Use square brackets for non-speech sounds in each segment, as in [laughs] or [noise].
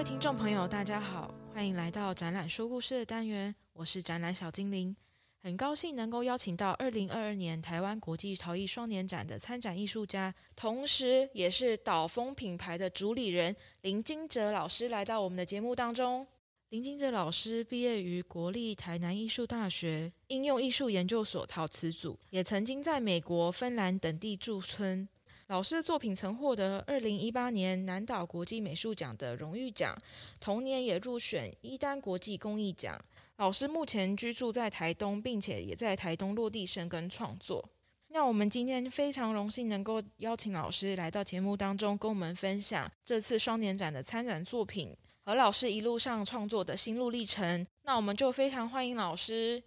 位听众朋友，大家好，欢迎来到展览说故事的单元，我是展览小精灵，很高兴能够邀请到二零二二年台湾国际陶艺双年展的参展艺术家，同时也是岛风品牌的主理人林金哲老师来到我们的节目当中。林金哲老师毕业于国立台南艺术大学应用艺术研究所陶瓷组，也曾经在美国、芬兰等地驻村。老师的作品曾获得二零一八年南岛国际美术奖的荣誉奖，同年也入选伊丹国际工艺奖。老师目前居住在台东，并且也在台东落地生根创作。那我们今天非常荣幸能够邀请老师来到节目当中，跟我们分享这次双年展的参展作品和老师一路上创作的心路历程。那我们就非常欢迎老师。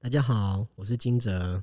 大家好，我是金哲。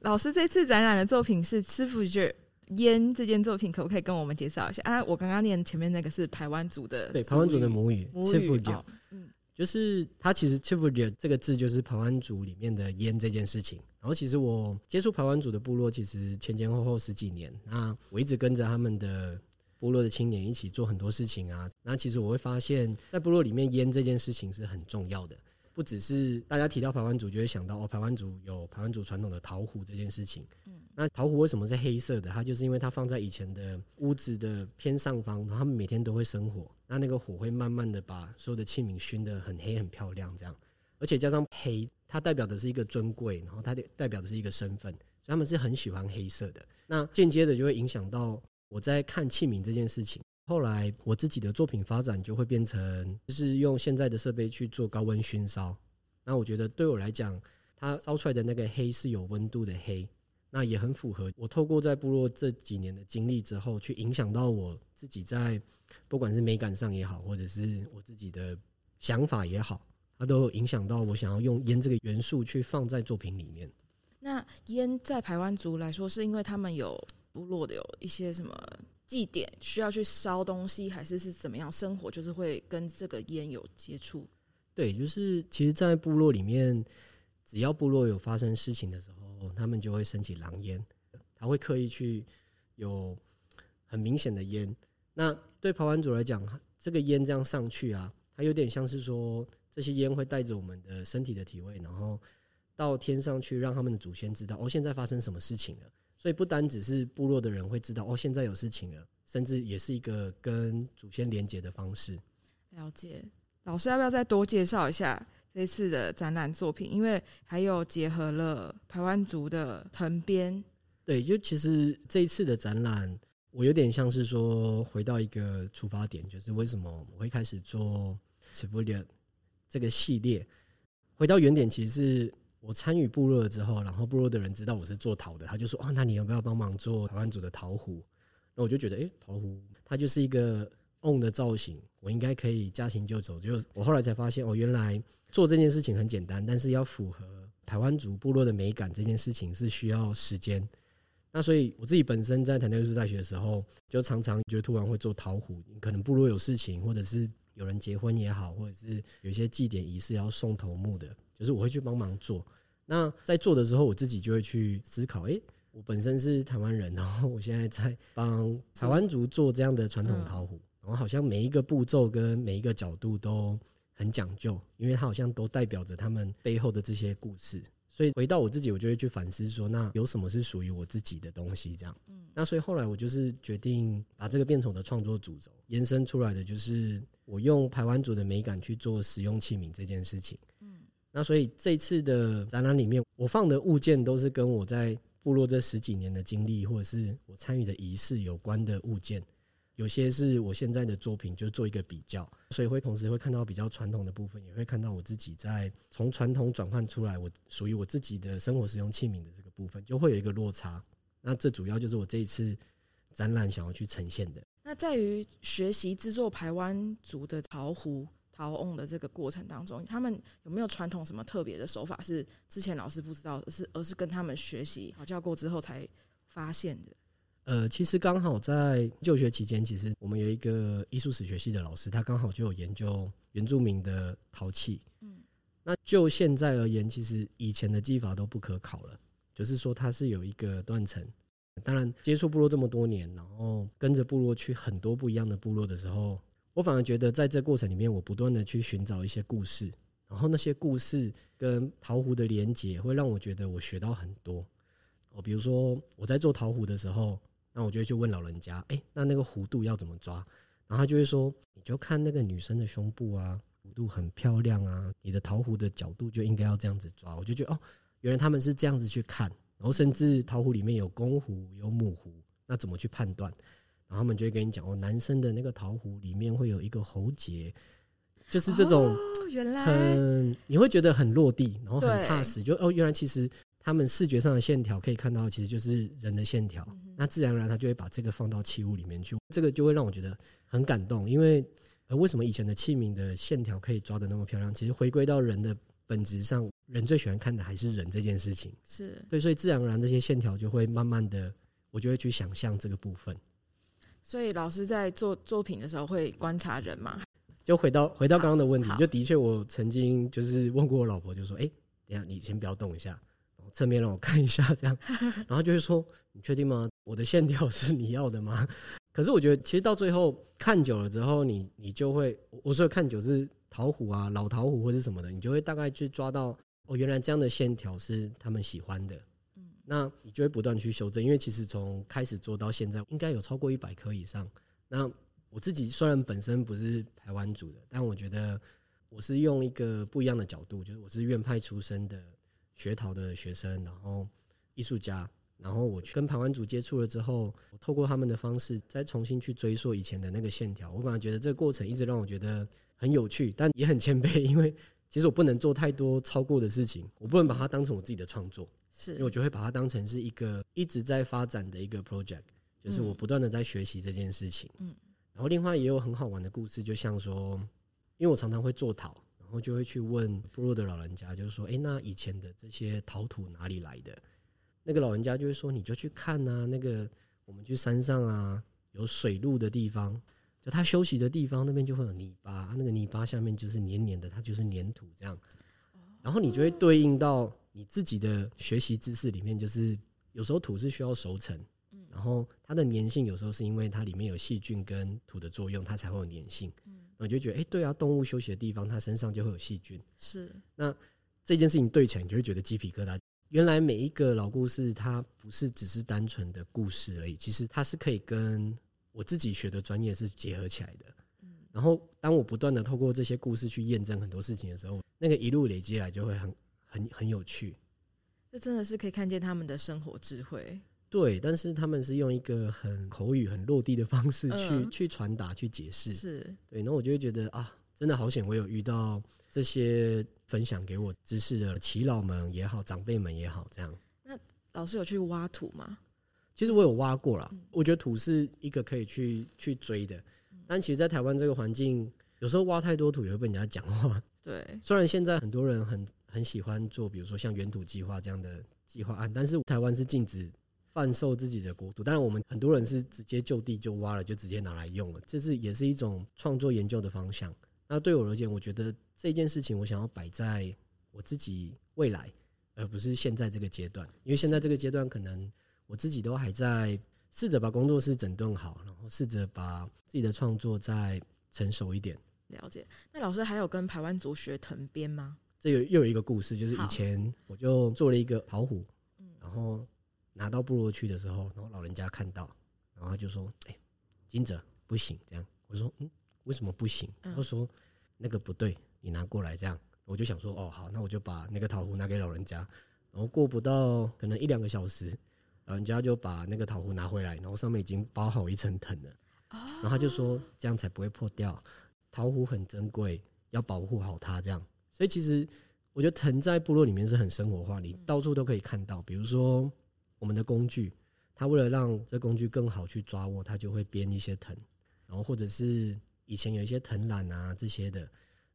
老师这次展览的作品是《吃福卷》。烟这件作品可不可以跟我们介绍一下啊？我刚刚念前面那个是排湾族的，对，排湾族的母语，母语哦，嗯，就是它其实 “chifurjit” 这个字就是排湾族里面的烟这件事情。然后其实我接触排湾族的部落，其实前前后后十几年，那我一直跟着他们的部落的青年一起做很多事情啊。那其实我会发现，在部落里面烟这件事情是很重要的。不只是大家提到排湾族，就会想到哦，排湾族有排湾族传统的陶壶这件事情。嗯，那陶壶为什么是黑色的？它就是因为它放在以前的屋子的偏上方，然后他们每天都会生火，那那个火会慢慢的把所有的器皿熏得很黑很漂亮，这样，而且加上黑，它代表的是一个尊贵，然后它代表的是一个身份，所以他们是很喜欢黑色的。那间接的就会影响到我在看器皿这件事情。后来我自己的作品发展就会变成，就是用现在的设备去做高温熏烧。那我觉得对我来讲，它烧出来的那个黑是有温度的黑，那也很符合我透过在部落这几年的经历之后，去影响到我自己在不管是美感上也好，或者是我自己的想法也好，它都影响到我想要用烟这个元素去放在作品里面。那烟在台湾族来说，是因为他们有部落的有一些什么？祭典需要去烧东西，还是是怎么样生活？就是会跟这个烟有接触。对，就是其实，在部落里面，只要部落有发生事情的时候，他们就会升起狼烟，他会刻意去有很明显的烟。那对跑完组来讲，这个烟这样上去啊，它有点像是说，这些烟会带着我们的身体的体味，然后到天上去，让他们的祖先知道哦，现在发生什么事情了。所以不单只是部落的人会知道哦，现在有事情了，甚至也是一个跟祖先连接的方式。了解，老师要不要再多介绍一下这次的展览作品？因为还有结合了台湾族的藤编。对，就其实这一次的展览，我有点像是说回到一个出发点，就是为什么我会开始做 Chifurjit 这个系列。回到原点，其实是。我参与部落了之后，然后部落的人知道我是做陶的，他就说：“哦，那你要不要帮忙做台湾族的陶壶？”那我就觉得，诶，陶壶它就是一个瓮的造型，我应该可以驾轻就熟。就我后来才发现，哦，原来做这件事情很简单，但是要符合台湾族部落的美感，这件事情是需要时间。那所以我自己本身在台南艺术大学的时候，就常常觉得突然会做陶壶，可能部落有事情，或者是有人结婚也好，或者是有一些祭典仪式要送头目的。就是我会去帮忙做，那在做的时候，我自己就会去思考：诶，我本身是台湾人，然后我现在在帮台湾族做这样的传统陶壶，然后好像每一个步骤跟每一个角度都很讲究，因为它好像都代表着他们背后的这些故事。所以回到我自己，我就会去反思说：那有什么是属于我自己的东西？这样，嗯那所以后来我就是决定把这个变成我的创作主轴，延伸出来的就是我用台湾族的美感去做使用器皿这件事情。那所以这次的展览里面，我放的物件都是跟我在部落这十几年的经历，或者是我参与的仪式有关的物件。有些是我现在的作品，就做一个比较，所以会同时会看到比较传统的部分，也会看到我自己在从传统转换出来，我属于我自己的生活使用器皿的这个部分，就会有一个落差。那这主要就是我这一次展览想要去呈现的。那在于学习制作排湾族的陶壶。陶瓮的这个过程当中，他们有没有传统什么特别的手法是之前老师不知道的，是而是跟他们学习讨教过之后才发现的？呃，其实刚好在就学期间，其实我们有一个艺术史学系的老师，他刚好就有研究原住民的陶器。嗯，那就现在而言，其实以前的技法都不可考了，就是说它是有一个断层。当然，接触部落这么多年，然后跟着部落去很多不一样的部落的时候。我反而觉得在这过程里面，我不断的去寻找一些故事，然后那些故事跟陶壶的连接，会让我觉得我学到很多。我比如说我在做陶壶的时候，那我就会去问老人家，哎，那那个弧度要怎么抓？然后他就会说，你就看那个女生的胸部啊，弧度很漂亮啊，你的陶壶的角度就应该要这样子抓。我就觉得哦，原来他们是这样子去看，然后甚至陶壶里面有公壶有母壶，那怎么去判断？然后他们就会跟你讲哦，男生的那个桃壶里面会有一个喉结，就是这种，哦，原来很你会觉得很落地，然后很踏实，就哦，原来其实他们视觉上的线条可以看到，其实就是人的线条，那自然而然他就会把这个放到器物里面去，这个就会让我觉得很感动，因为呃，为什么以前的器皿的线条可以抓的那么漂亮？其实回归到人的本质上，人最喜欢看的还是人这件事情，是。对，所以自然而然这些线条就会慢慢的，我就会去想象这个部分。所以老师在做作品的时候会观察人嘛？就回到回到刚刚的问题，就的确我曾经就是问过我老婆，就说：“哎、欸，等下你先不要动一下，侧面让我看一下，这样。[laughs] ”然后就会说：“你确定吗？我的线条是你要的吗？”可是我觉得，其实到最后看久了之后你，你你就会，我说看久是桃虎啊，老桃虎或是什么的，你就会大概去抓到哦，原来这样的线条是他们喜欢的。那你就会不断去修正，因为其实从开始做到现在，应该有超过一百颗以上。那我自己虽然本身不是台湾族的，但我觉得我是用一个不一样的角度，就是我是院派出身的学陶的学生，然后艺术家，然后我去跟台湾族接触了之后，我透过他们的方式再重新去追溯以前的那个线条。我反而觉得这个过程一直让我觉得很有趣，但也很谦卑，因为其实我不能做太多超过的事情，我不能把它当成我自己的创作。是，因为我就会把它当成是一个一直在发展的一个 project，就是我不断的在学习这件事情。嗯，然后另外也有很好玩的故事，就像说，因为我常常会做陶，然后就会去问部落的老人家，就是说，哎，那以前的这些陶土哪里来的？那个老人家就会说，你就去看啊，那个我们去山上啊，有水路的地方，就他休息的地方，那边就会有泥巴，那个泥巴下面就是黏黏的，它就是粘土这样。然后你就会对应到。你自己的学习知识里面，就是有时候土是需要熟成，然后它的粘性有时候是因为它里面有细菌跟土的作用，它才会有粘性。嗯，我就觉得，哎，对啊，动物休息的地方，它身上就会有细菌。是，那这件事情对起来，你就会觉得鸡皮疙瘩。原来每一个老故事，它不是只是单纯的故事而已，其实它是可以跟我自己学的专业是结合起来的。嗯，然后当我不断的透过这些故事去验证很多事情的时候，那个一路累积来就会很。很很有趣，这真的是可以看见他们的生活智慧。对，但是他们是用一个很口语、很落地的方式去、嗯、去传达、去解释。是对，那我就会觉得啊，真的好险，我有遇到这些分享给我知识的耆老们也好，长辈们也好，这样。那老师有去挖土吗？其实我有挖过啦。我觉得土是一个可以去去追的，但其实，在台湾这个环境，有时候挖太多土也会被人家讲话。对，虽然现在很多人很。很喜欢做，比如说像原土计划这样的计划案，但是台湾是禁止贩售自己的国土。当然，我们很多人是直接就地就挖了，就直接拿来用了，这是也是一种创作研究的方向。那对我而言，我觉得这件事情我想要摆在我自己未来，而不是现在这个阶段，因为现在这个阶段可能我自己都还在试着把工作室整顿好，然后试着把自己的创作再成熟一点。了解。那老师还有跟台湾族学藤编吗？这有又有一个故事，就是以前我就做了一个陶壶，然后拿到部落去的时候，然后老人家看到，然后就说：“哎，金泽不行。”这样我说：“嗯，为什么不行？”他说：“那个不对，你拿过来。”这样我就想说：“哦，好，那我就把那个陶壶拿给老人家。”然后过不到可能一两个小时，老人家就把那个陶壶拿回来，然后上面已经包好一层藤了。然后他就说：“这样才不会破掉，陶壶很珍贵，要保护好它。”这样。所以其实我觉得藤在部落里面是很生活化，你到处都可以看到。比如说我们的工具，它为了让这工具更好去抓握，它就会编一些藤，然后或者是以前有一些藤篮啊这些的，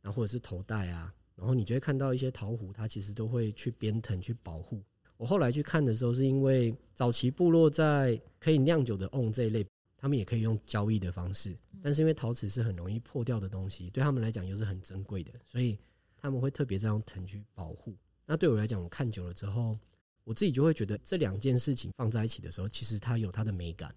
然后或者是头带啊，然后你就会看到一些桃壶，它其实都会去编藤去保护。我后来去看的时候，是因为早期部落在可以酿酒的瓮这一类，他们也可以用交易的方式，但是因为陶瓷是很容易破掉的东西，对他们来讲又是很珍贵的，所以。他们会特别这样藤去保护。那对我来讲，我看久了之后，我自己就会觉得这两件事情放在一起的时候，其实它有它的美感。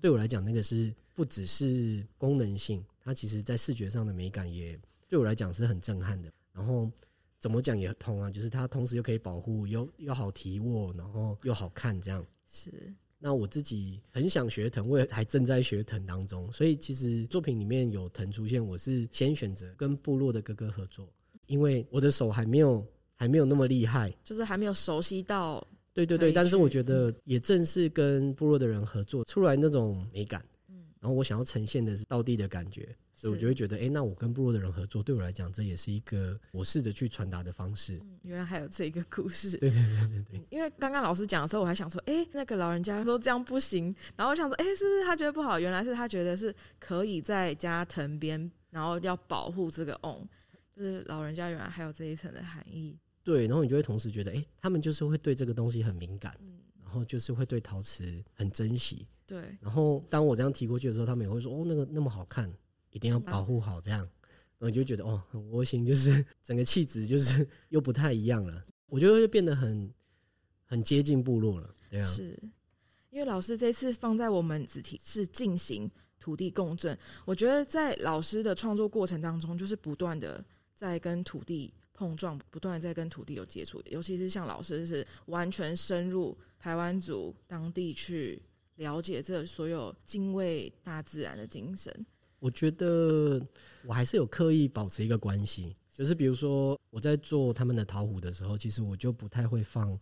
对我来讲，那个是不只是功能性，它其实在视觉上的美感也对我来讲是很震撼的。然后怎么讲也通啊，就是它同时又可以保护，又又好提握，然后又好看，这样是。那我自己很想学藤，我也还正在学藤当中，所以其实作品里面有藤出现，我是先选择跟部落的哥哥合作，因为我的手还没有还没有那么厉害，就是还没有熟悉到。对对对，但是我觉得也正是跟部落的人合作出来那种美感，嗯，然后我想要呈现的是道地的感觉。所以我就会觉得，哎、欸，那我跟部落的人合作，对我来讲，这也是一个我试着去传达的方式。嗯，原来还有这个故事。对对对对对。因为刚刚老师讲的时候，我还想说，哎、欸，那个老人家说这样不行，然后我想说，哎、欸，是不是他觉得不好？原来是他觉得是可以在加藤边，然后要保护这个瓮，就是老人家原来还有这一层的含义。对，然后你就会同时觉得，哎、欸，他们就是会对这个东西很敏感，嗯，然后就是会对陶瓷很珍惜。对。然后当我这样提过去的时候，他们也会说，哦，那个那么好看。一定要保护好，这样，我就觉得哦，很窝心，就是 [laughs] 整个气质就是 [laughs] 又不太一样了，我觉得就变得很很接近部落了，对啊，是因为老师这次放在我们子题是进行土地共振，我觉得在老师的创作过程当中，就是不断的在跟土地碰撞，不断在跟土地有接触，尤其是像老师是完全深入台湾族当地去了解这所有敬畏大自然的精神。我觉得我还是有刻意保持一个关系，就是比如说我在做他们的陶壶的时候，其实我就不太会放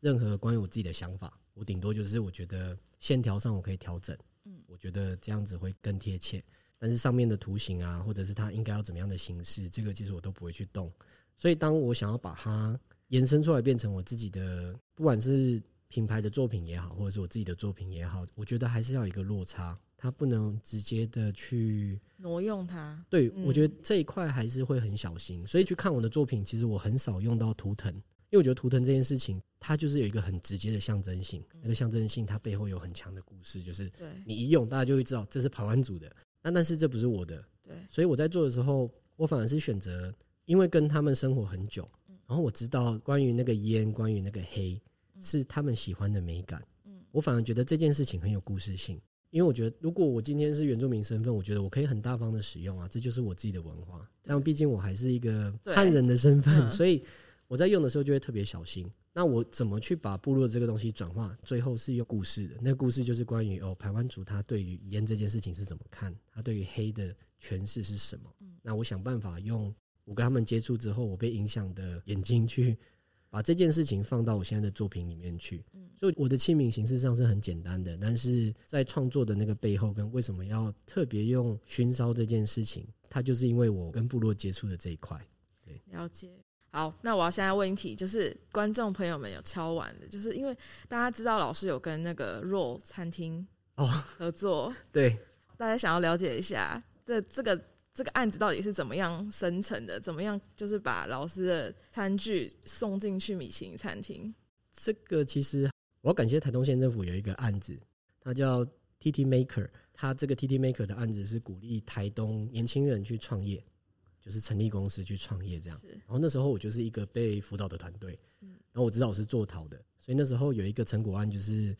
任何关于我自己的想法，我顶多就是我觉得线条上我可以调整，嗯，我觉得这样子会更贴切。但是上面的图形啊，或者是它应该要怎么样的形式，这个其实我都不会去动。所以当我想要把它延伸出来变成我自己的，不管是品牌的作品也好，或者是我自己的作品也好，我觉得还是要有一个落差。它不能直接的去挪用它，对，我觉得这一块还是会很小心。所以去看我的作品，其实我很少用到图腾，因为我觉得图腾这件事情，它就是有一个很直接的象征性。那个象征性，它背后有很强的故事，就是你一用，大家就会知道这是排湾组的。那但是这不是我的，对。所以我在做的时候，我反而是选择，因为跟他们生活很久，然后我知道关于那个烟，关于那个黑，是他们喜欢的美感。嗯我反而觉得这件事情很有故事性。因为我觉得，如果我今天是原住民身份，我觉得我可以很大方的使用啊，这就是我自己的文化。但毕竟我还是一个汉人的身份，所以我在用的时候就会特别小心。那我怎么去把部落这个东西转化？最后是用故事的，那个故事就是关于哦，台湾族他对于烟这件事情是怎么看，他对于黑的诠释是什么？那我想办法用我跟他们接触之后，我被影响的眼睛去。把这件事情放到我现在的作品里面去，所以我的器皿形式上是很简单的，但是在创作的那个背后，跟为什么要特别用熏烧这件事情，它就是因为我跟部落接触的这一块。对，了解。好，那我要现在问一题，就是观众朋友们有敲完的，就是因为大家知道老师有跟那个 Roll 餐厅哦合作，哦、[laughs] 对，大家想要了解一下这这个。这个案子到底是怎么样生成的？怎么样就是把老师的餐具送进去米其林餐厅？这个其实我要感谢台东县政府有一个案子，它叫 TT Maker。它这个 TT Maker 的案子是鼓励台东年轻人去创业，就是成立公司去创业这样。然后那时候我就是一个被辅导的团队，然后我知道我是做陶的，所以那时候有一个成果案，就是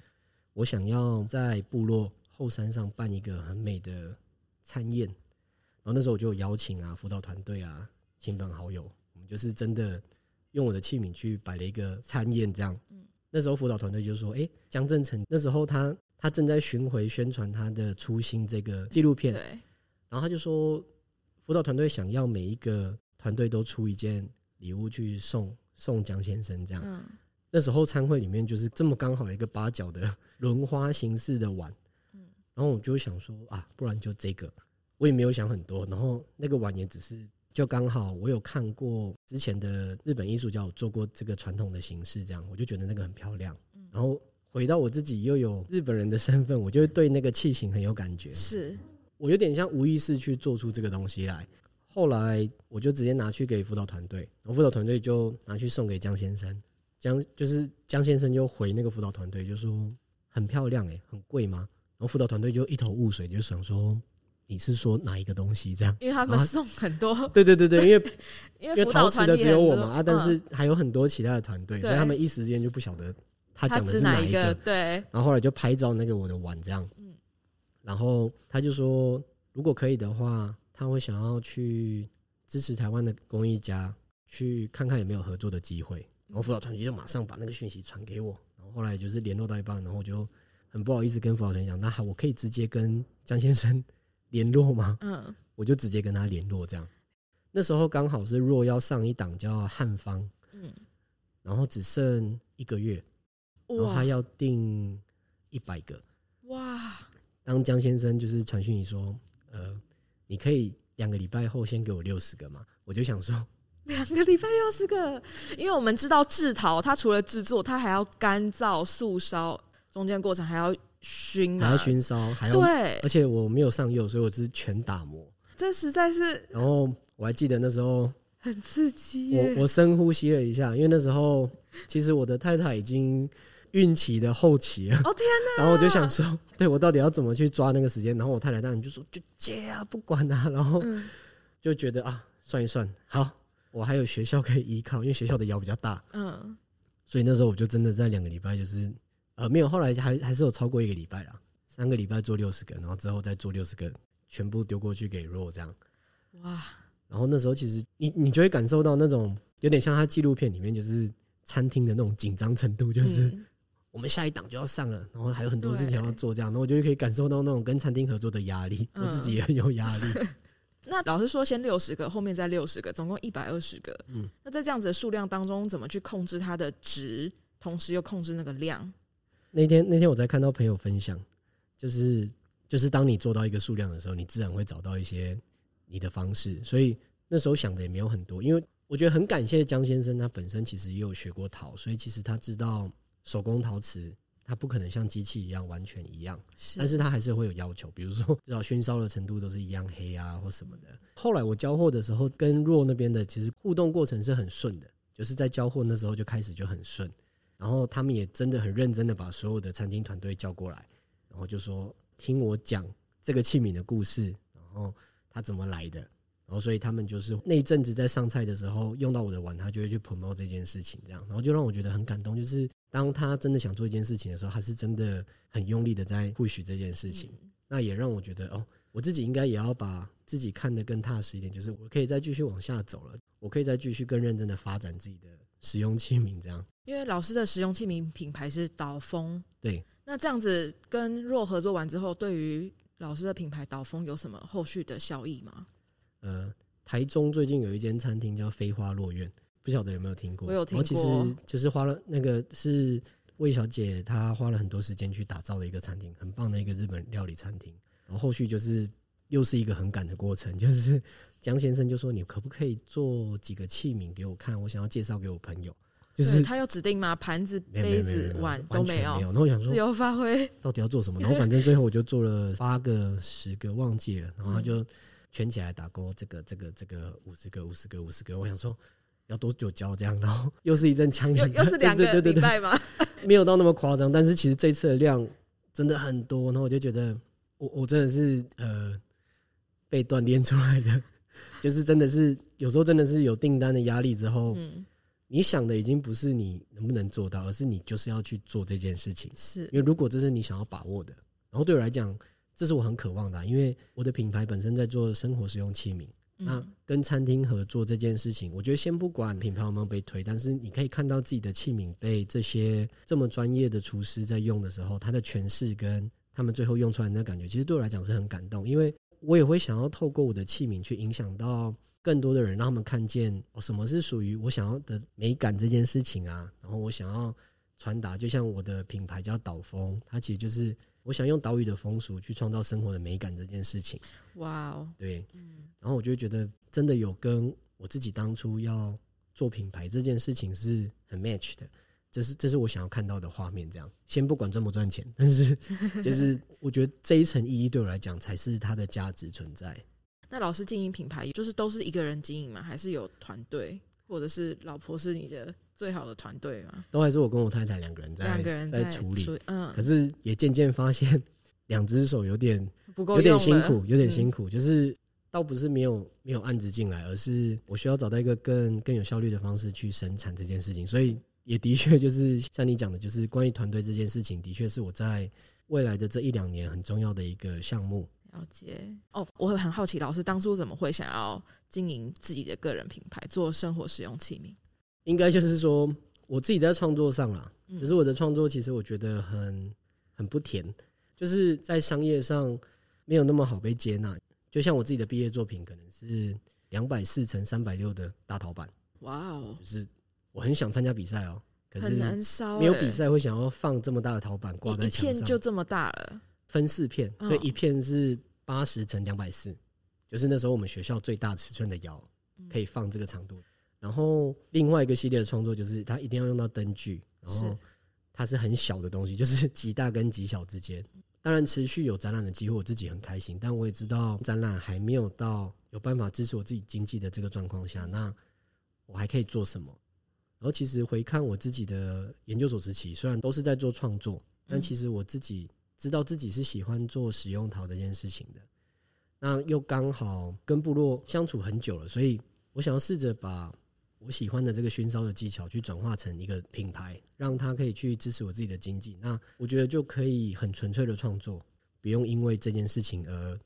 我想要在部落后山上办一个很美的餐宴。然后那时候我就邀请啊辅导团队啊亲朋好友，我们就是真的用我的器皿去摆了一个餐宴这样。那时候辅导团队就说：“哎，江振成那时候他他正在巡回宣传他的初心这个纪录片，然后他就说辅导团队想要每一个团队都出一件礼物去送送江先生这样。那时候餐会里面就是这么刚好一个八角的 [laughs] 轮花形式的碗，嗯然后我就想说啊，不然就这个。”我也没有想很多，然后那个碗也只是就刚好，我有看过之前的日本艺术家有做过这个传统的形式，这样我就觉得那个很漂亮。然后回到我自己又有日本人的身份，我就对那个器型很有感觉。是我有点像无意识去做出这个东西来。后来我就直接拿去给辅导团队，然后辅导团队就拿去送给江先生。江就是江先生就回那个辅导团队就说很漂亮诶，很贵吗？然后辅导团队就一头雾水，就想说。你是说哪一个东西这样？[laughs] 因为他们送很多，对对对对，因为因为陶瓷的只有我嘛啊，但是还有很多其他的团队，所以他们一时间就不晓得他讲的是哪一个。对，然后后来就拍照那个我的碗这样，嗯，然后他就说，如果可以的话，他会想要去支持台湾的公益家，去看看有没有合作的机会。然后辅导团体就马上把那个讯息传给我。然后后来就是联络到一半，然后我就很不好意思跟辅导团讲，那好，我可以直接跟江先生 [laughs] 联络吗？嗯，我就直接跟他联络这样。那时候刚好是若要上一档叫汉方，嗯，然后只剩一个月，然后他要订一百个，哇！当江先生就是传讯你说，呃，你可以两个礼拜后先给我六十个吗？我就想说，[laughs] 两个礼拜六十个，因为我们知道制陶，它除了制作，它还要干燥、素烧，中间过程还要熏，还要熏烧，还要对，而且我没有上釉，所以我只是全打磨，这实在是，然后。我还记得那时候 [laughs] 很刺激，我我深呼吸了一下，因为那时候其实我的太太已经孕期的后期啊。哦天哪！[laughs] 然后我就想说，[laughs] 对我到底要怎么去抓那个时间？然后我太太当然就说就接啊，不管啊。[laughs] 然后就觉得啊，算一算，好，我还有学校可以依靠，因为学校的窑比较大。嗯，所以那时候我就真的在两个礼拜，就是呃没有，后来还还是有超过一个礼拜啦，三个礼拜做六十个，然后之后再做六十个，全部丢过去给若这样。哇！然后那时候其实你你就会感受到那种有点像他纪录片里面就是餐厅的那种紧张程度，就是我们下一档就要上了，然后还有很多事情要做，这样，然后我就可以感受到那种跟餐厅合作的压力，我自己也很有压力。[laughs] 那老师说先六十个，后面再六十个，总共一百二十个。嗯，那在这样子的数量当中，怎么去控制它的值，同时又控制那个量？那天那天我在看到朋友分享，就是就是当你做到一个数量的时候，你自然会找到一些。你的方式，所以那时候想的也没有很多，因为我觉得很感谢江先生，他本身其实也有学过陶，所以其实他知道手工陶瓷，它不可能像机器一样完全一样，是，但是它还是会有要求，比如说至少熏烧的程度都是一样黑啊或什么的。后来我交货的时候，跟若那边的其实互动过程是很顺的，就是在交货那时候就开始就很顺，然后他们也真的很认真的把所有的餐厅团队叫过来，然后就说听我讲这个器皿的故事，然后。他怎么来的？然后所以他们就是那一阵子在上菜的时候用到我的碗，他就会去 promote 这件事情，这样，然后就让我觉得很感动。就是当他真的想做一件事情的时候，他是真的很用力的在 push 这件事情。那也让我觉得哦，我自己应该也要把自己看得更踏实一点，就是我可以再继续往下走了，我可以再继续更认真的发展自己的使用器皿，这样。因为老师的使用器皿品牌是导风，对。那这样子跟若合作完之后，对于老师的品牌导风有什么后续的效益吗？呃，台中最近有一间餐厅叫飞花落院，不晓得有没有听过？我有听过。其实就是花了那个是魏小姐她花了很多时间去打造的一个餐厅，很棒的一个日本料理餐厅。然后后续就是又是一个很赶的过程，[laughs] 就是江先生就说：“你可不可以做几个器皿给我看？我想要介绍给我朋友。”就是他有指定吗？盘子、杯子、碗都没有。没有。然后我想说，自由发挥，到底要做什么？然后反正最后我就做了八个、十个，忘记了。然后他就圈起来打勾，这个、这个、这个五十个、五十个、五十个。我想说，要多久交这样？然后又是一阵枪，又又是两个礼拜吗？[laughs] 没有到那么夸张，但是其实这次的量真的很多。然后我就觉得，我我真的是呃被锻炼出来的，[laughs] 就是真的是有时候真的是有订单的压力之后，嗯。你想的已经不是你能不能做到，而是你就是要去做这件事情。是因为如果这是你想要把握的，然后对我来讲，这是我很渴望的啊。因为我的品牌本身在做生活使用器皿，那跟餐厅合作这件事情，我觉得先不管品牌有没有被推，但是你可以看到自己的器皿被这些这么专业的厨师在用的时候，他的诠释跟他们最后用出来的那感觉，其实对我来讲是很感动。因为我也会想要透过我的器皿去影响到。更多的人让他们看见哦，什么是属于我想要的美感这件事情啊。然后我想要传达，就像我的品牌叫岛风，它其实就是我想用岛屿的风俗去创造生活的美感这件事情。哇哦，对，嗯。然后我就觉得真的有跟我自己当初要做品牌这件事情是很 match 的。这是这是我想要看到的画面。这样，先不管赚不赚钱，[laughs] 但是 [laughs] 就是我觉得这一层意义对我来讲才是它的价值存在。那老师经营品牌，就是都是一个人经营吗？还是有团队，或者是老婆是你的最好的团队嘛？都还是我跟我太太两个人在两个人在，在处理。嗯，可是也渐渐发现，两只手有点不够，有点辛苦，有点辛苦。嗯、就是倒不是没有没有案子进来，而是我需要找到一个更更有效率的方式去生产这件事情。所以也的确就是像你讲的，就是关于团队这件事情，的确是我在未来的这一两年很重要的一个项目。了解哦，我会很好奇，老师当初怎么会想要经营自己的个人品牌，做生活使用器皿？应该就是说，我自己在创作上啦，可是我的创作其实我觉得很很不甜，就是在商业上没有那么好被接纳。就像我自己的毕业作品，可能是两百四乘三百六的大陶板。哇哦，就是我很想参加比赛哦，可是没有比赛会想要放这么大的陶板挂在墙上，一片就这么大了。分四片，所以一片是八十乘两百四，就是那时候我们学校最大尺寸的窑，可以放这个长度。然后另外一个系列的创作就是它一定要用到灯具，然后它是很小的东西，就是 [laughs] 极大跟极小之间。当然持续有展览的机会，我自己很开心。但我也知道展览还没有到有办法支持我自己经济的这个状况下，那我还可以做什么？然后其实回看我自己的研究所时期，虽然都是在做创作，但其实我自己。知道自己是喜欢做使用陶这件事情的，那又刚好跟部落相处很久了，所以我想要试着把我喜欢的这个熏烧的技巧去转化成一个品牌，让他可以去支持我自己的经济。那我觉得就可以很纯粹的创作，不用因为这件事情而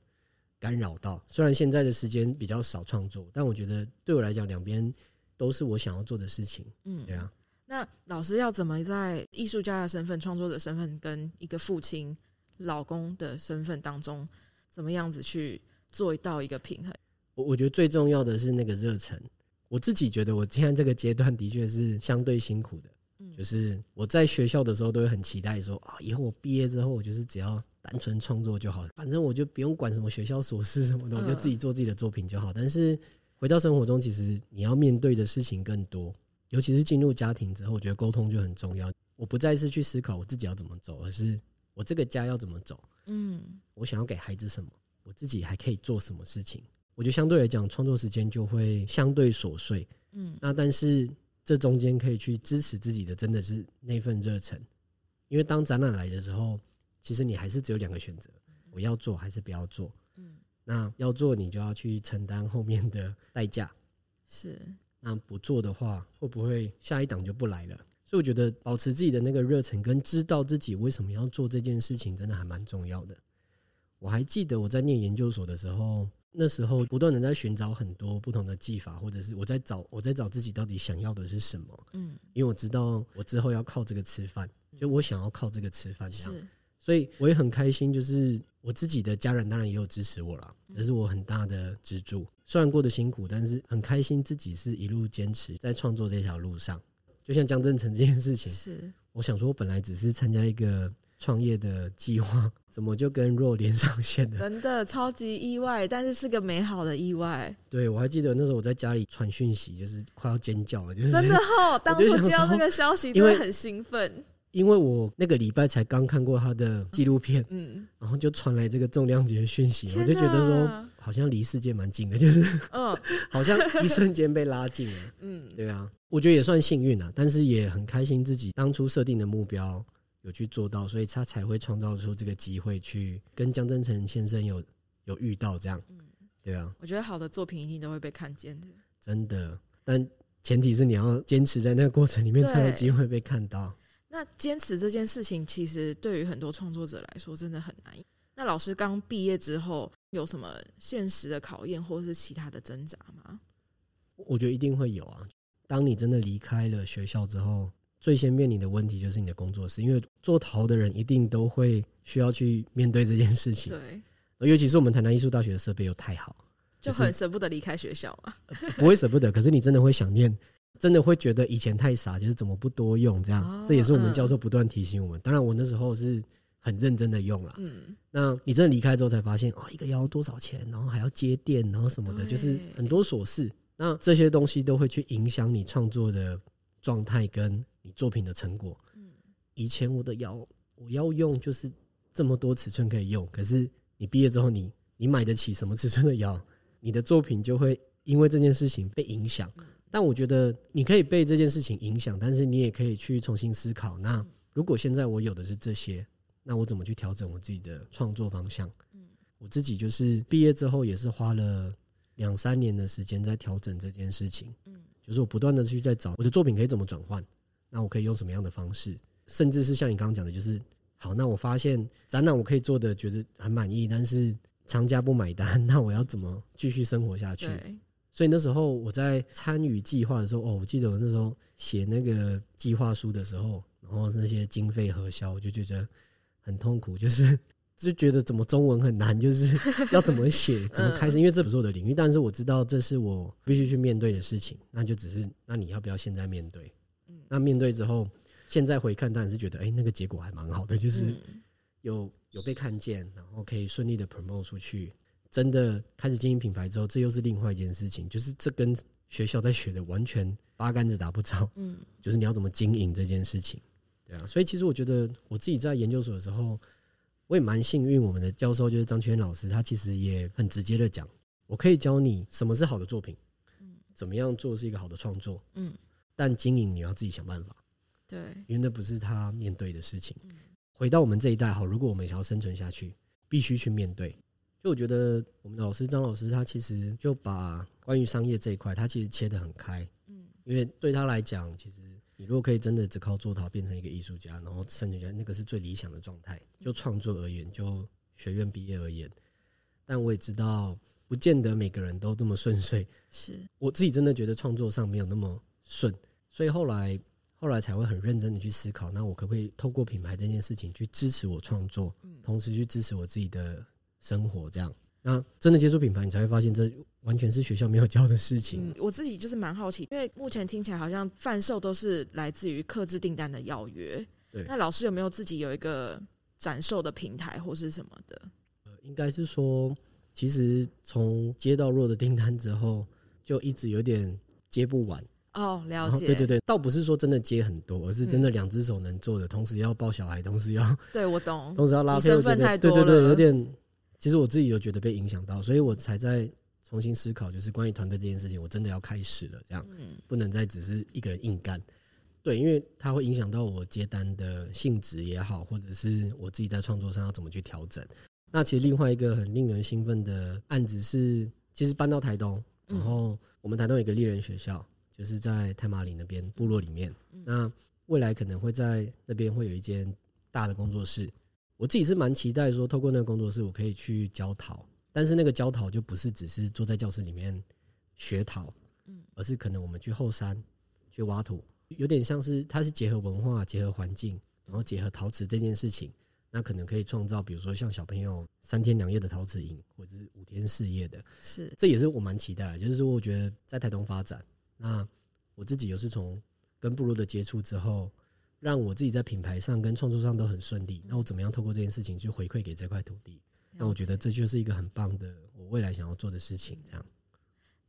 干扰到。虽然现在的时间比较少创作，但我觉得对我来讲，两边都是我想要做的事情。嗯，对啊。那老师要怎么在艺术家的身份、创作者身份跟一个父亲、老公的身份当中，怎么样子去做到一个平衡？我我觉得最重要的是那个热忱。我自己觉得我现在这个阶段的确是相对辛苦的。嗯，就是我在学校的时候都会很期待说啊，以后我毕业之后，我就是只要单纯创作就好了，反正我就不用管什么学校琐事什么的，我就自己做自己的作品就好。但是回到生活中，其实你要面对的事情更多。尤其是进入家庭之后，我觉得沟通就很重要。我不再是去思考我自己要怎么走，而是我这个家要怎么走。嗯，我想要给孩子什么，我自己还可以做什么事情。我觉得相对来讲，创作时间就会相对琐碎。嗯，那但是这中间可以去支持自己的，真的是那份热忱。因为当展览来的时候，其实你还是只有两个选择：我要做还是不要做。嗯，那要做，你就要去承担后面的代价。是。那不做的话，会不会下一档就不来了？所以我觉得保持自己的那个热忱，跟知道自己为什么要做这件事情，真的还蛮重要的。我还记得我在念研究所的时候，那时候不断的在寻找很多不同的技法，或者是我在找我在找自己到底想要的是什么。嗯，因为我知道我之后要靠这个吃饭，就我想要靠这个吃饭这样。所以我也很开心，就是我自己的家人当然也有支持我了，这是我很大的支柱。虽然过得辛苦，但是很开心自己是一路坚持在创作这条路上。就像江振成这件事情，是我想说，我本来只是参加一个创业的计划，[laughs] 怎么就跟若连上线了？真的超级意外，但是是个美好的意外。对，我还记得那时候我在家里传讯息，就是快要尖叫了，就是真的哈。[laughs] 当初接到这个消息，真的很兴奋。因为我那个礼拜才刚看过他的纪录片，嗯，然后就传来这个重量级的讯息，我就觉得说好像离世界蛮近的，就是，嗯，[laughs] 好像一瞬间被拉近了，嗯，对啊，我觉得也算幸运啊，但是也很开心自己当初设定的目标有去做到，所以他才会创造出这个机会去跟江振诚先生有有遇到这样，嗯，对啊，我觉得好的作品一定都会被看见的，真的，但前提是你要坚持在那个过程里面才有机会被看到。那坚持这件事情，其实对于很多创作者来说，真的很难。那老师刚毕业之后，有什么现实的考验，或是其他的挣扎吗？我觉得一定会有啊。当你真的离开了学校之后，最先面临的问题就是你的工作室，因为做陶的人一定都会需要去面对这件事情。对，尤其是我们台南艺术大学的设备又太好，就很舍不得离开学校嘛。不会舍不得，可是你真的会想念。真的会觉得以前太傻，就是怎么不多用这样？哦、这也是我们教授不断提醒我们。嗯、当然，我那时候是很认真的用了。嗯，那你真的离开之后才发现，哦，一个要多少钱，然后还要接电，然后什么的，就是很多琐事。那这些东西都会去影响你创作的状态跟你作品的成果。嗯，以前我的窑我要用就是这么多尺寸可以用，可是你毕业之后你，你你买得起什么尺寸的窑，你的作品就会因为这件事情被影响。嗯但我觉得你可以被这件事情影响，但是你也可以去重新思考。那如果现在我有的是这些，那我怎么去调整我自己的创作方向？嗯，我自己就是毕业之后也是花了两三年的时间在调整这件事情。嗯，就是我不断的去在找我的作品可以怎么转换，那我可以用什么样的方式，甚至是像你刚刚讲的，就是好，那我发现展览我可以做的觉得很满意，但是厂家不买单，[laughs] 那我要怎么继续生活下去？所以那时候我在参与计划的时候，哦，我记得我那时候写那个计划书的时候，然后那些经费核销，我就觉得很痛苦，就是 [laughs] 就觉得怎么中文很难，就是 [laughs] 要怎么写，怎么开始，因为这不是我的领域，但是我知道这是我必须去面对的事情，那就只是那你要不要现在面对？那面对之后，现在回看当然是觉得，哎、欸，那个结果还蛮好的，就是有有被看见，然后可以顺利的 promote 出去。真的开始经营品牌之后，这又是另外一件事情，就是这跟学校在学的完全八竿子打不着。嗯，就是你要怎么经营这件事情，对啊。所以其实我觉得我自己在研究所的时候，我也蛮幸运，我们的教授就是张圈老师，他其实也很直接的讲，我可以教你什么是好的作品，嗯，怎么样做是一个好的创作，嗯，但经营你要自己想办法，对，因为那不是他面对的事情。回到我们这一代，好，如果我们想要生存下去，必须去面对。就我觉得我们的老师张老师，他其实就把关于商业这一块，他其实切得很开。嗯，因为对他来讲，其实你如果可以真的只靠做陶变成一个艺术家，然后生存下来，那个是最理想的状态。就创作而言，就学院毕业而言，但我也知道，不见得每个人都这么顺遂。是我自己真的觉得创作上没有那么顺，所以后来后来才会很认真的去思考，那我可不可以透过品牌这件事情去支持我创作，同时去支持我自己的。生活这样，那真的接触品牌，你才会发现这完全是学校没有教的事情。嗯，我自己就是蛮好奇，因为目前听起来好像贩售都是来自于客制订单的邀约。对，那老师有没有自己有一个展售的平台或是什么的？呃，应该是说，其实从接到弱的订单之后，就一直有点接不完。哦，了解。对对对，倒不是说真的接很多，而是真的两只手能做的，同时要抱小孩，同时要 [laughs] 对我懂，[laughs] 同时要拉身份太多了，对对对，有点。其实我自己有觉得被影响到，所以我才在重新思考，就是关于团队这件事情，我真的要开始了，这样，嗯不能再只是一个人硬干。对，因为它会影响到我接单的性质也好，或者是我自己在创作上要怎么去调整。那其实另外一个很令人兴奋的案子是，其实搬到台东，然后我们台东有一个猎人学校，就是在太马里那边部落里面。那未来可能会在那边会有一间大的工作室。我自己是蛮期待说，透过那个工作室，我可以去教陶，但是那个教陶就不是只是坐在教室里面学陶，嗯，而是可能我们去后山去挖土，有点像是它是结合文化、结合环境，然后结合陶瓷这件事情，那可能可以创造，比如说像小朋友三天两夜的陶瓷营，或者是五天四夜的，是，这也是我蛮期待的，就是说我觉得在台东发展，那我自己又是从跟部落的接触之后。让我自己在品牌上跟创作上都很顺利。那我怎么样透过这件事情去回馈给这块土地？那我觉得这就是一个很棒的我未来想要做的事情。这样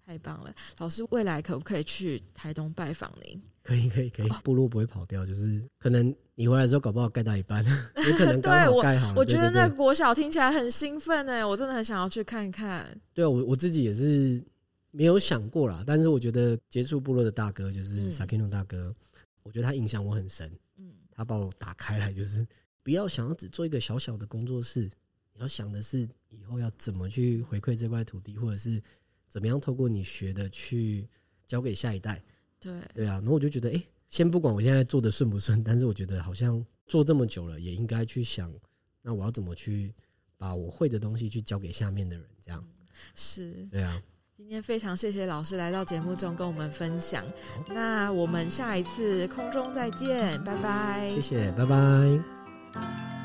太棒了，老师未来可不可以去台东拜访您？可以，可以，可以。部落不会跑掉，就是可能你回来之后搞不好盖到一半，[laughs] 也可能刚好盖好了。我觉得那个国小听起来很兴奋呢，我真的很想要去看看。对啊，我我自己也是没有想过啦，但是我觉得接触部落的大哥就是萨克诺大哥。我觉得他影响我很深，嗯，他把我打开来，就是不要想要只做一个小小的工作室，你要想的是以后要怎么去回馈这块土地，或者是怎么样透过你学的去交给下一代。对对啊，然后我就觉得，哎，先不管我现在做的顺不顺，但是我觉得好像做这么久了，也应该去想，那我要怎么去把我会的东西去交给下面的人，这样是，对啊。今天非常谢谢老师来到节目中跟我们分享，那我们下一次空中再见，拜拜。谢谢，拜拜。